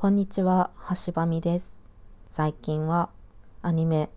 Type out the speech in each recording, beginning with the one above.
こんにちは、橋場美です。最近はアニメ、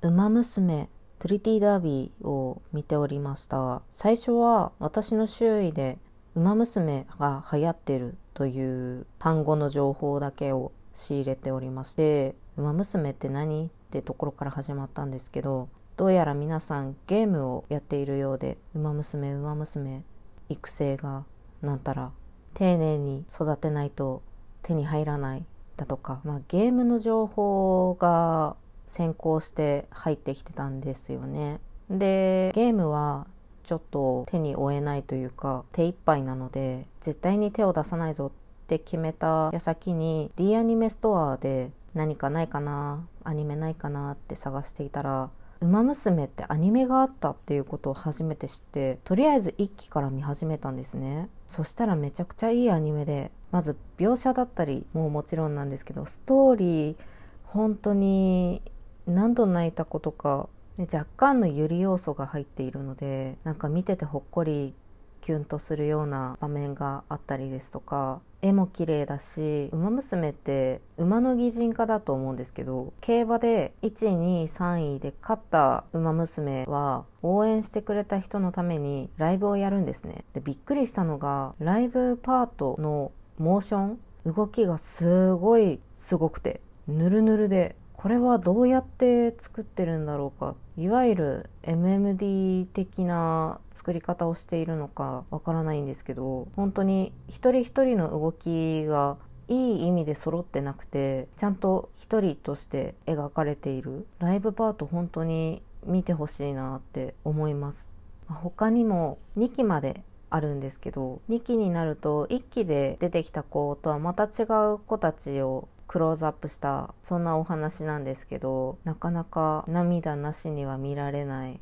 ウマ娘プリティダービーを見ておりました。最初は私の周囲でウマ娘が流行ってるという単語の情報だけを仕入れておりまして、ウマ娘って何ってところから始まったんですけど、どうやら皆さんゲームをやっているようで、ウマ娘、ウマ娘、育成がなんたら丁寧に育てないと手に入らないだとか、まあ、ゲームの情報が先行して入ってきてたんですよね。でゲームはちょっと手に負えないというか手一杯なので絶対に手を出さないぞって決めた矢先に D アニメストアで何かないかなアニメないかなって探していたら「ウマ娘」ってアニメがあったっていうことを初めて知ってとりあえず1期から見始めたんですねそしたらめちゃくちゃいいアニメでまず描写だったりももちろんなんですけどストーリー本当に何度泣いたことか若干のゆり要素が入っているのでなんか見ててほっこりキュンとするような場面があったりですとか絵も綺麗だし「ウマ娘」って馬の擬人化だと思うんですけど競馬で1位2位3位で勝った「ウマ娘」は応援してくれた人のためにライブをやるんですね。でびっくりしたのがライブパートのモーション動きがすごいすごくてぬるぬるでこれはどうやって作ってるんだろうか。いわゆる MMD 的な作り方をしているのかわからないんですけど本当に一人一人の動きがいい意味で揃ってなくてちゃんと一人として描かれている。ライブパート本当に見てほしいなって思います。他にも2期まであるんですけど2期になると1期で出てきた子とはまた違う子たちをクローズアップしたそんなお話なんですけどなかなか涙なしには見られない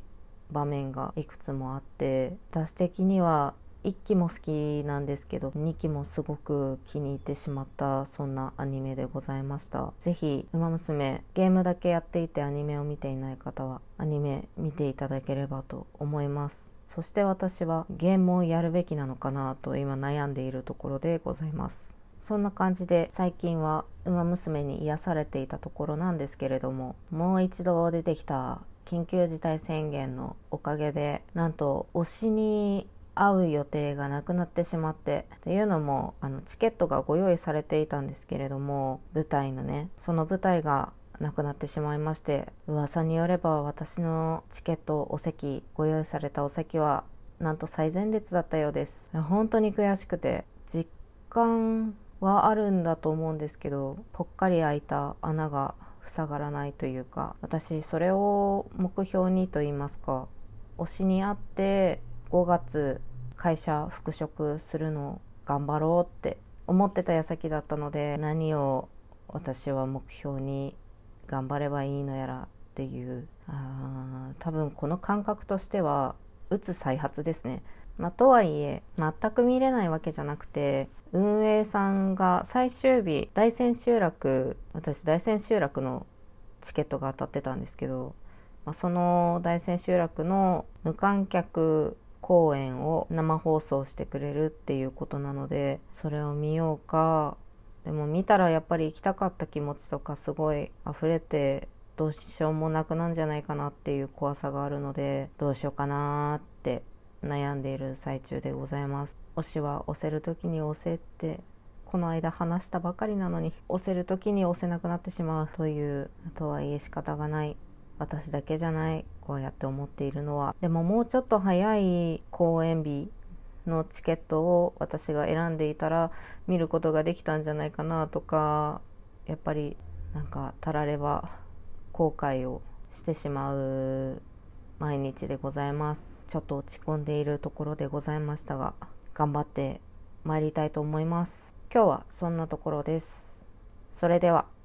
場面がいくつもあって私的には1期も好きなんですけど2期もすごく気に入ってしまったそんなアニメでございました。是非「ウマ娘」ゲームだけやっていてアニメを見ていない方はアニメ見ていただければと思います。そして私はゲームをやるべきなのかなと今悩んでいるところでございます。そんな感じで最近は「ウマ娘」に癒されていたところなんですけれどももう一度出てきた緊急事態宣言のおかげでなんと推しに会う予定がなくなってしまってっていうのもあのチケットがご用意されていたんですけれども舞台のねその舞台がなくなってしまいまして噂によれば私のチケットお席ご用意されたお席はなんと最前列だったようです。本当に悔しくて実感はあるんだと思うんですけどぽっかり開いた穴が塞がらないというか私それを目標にと言いますか推しに会って5月会社復職するの頑張ろうって思ってた矢先だったので何を私は目標に頑張ればいいのやらっていうあ多分この感覚としてはうつ再発ですね。まあ、とはいえ全く見れないわけじゃなくて運営さんが最終日大千秋楽私大千秋楽のチケットが当たってたんですけど、まあ、その大千秋楽の無観客公演を生放送してくれるっていうことなのでそれを見ようかでも見たらやっぱり行きたかった気持ちとかすごい溢れてどうしようもなくなんじゃないかなっていう怖さがあるのでどうしようかなって悩んでいる最中でございます。推しは押せる時に押せってこの間話したばかりなのに押せる時に押せなくなってしまうというとはいえ仕方がない私だけじゃないこうやって思っているのは。でももうちょっと早い公演日のチケットを私が選んでいたら見ることができたんじゃないかなとかやっぱりなんかたられば後悔をしてしまう毎日でございます。ちょっと落ち込んでいるところでございましたが頑張って参りたいと思います。今日はそんなところです。それでは。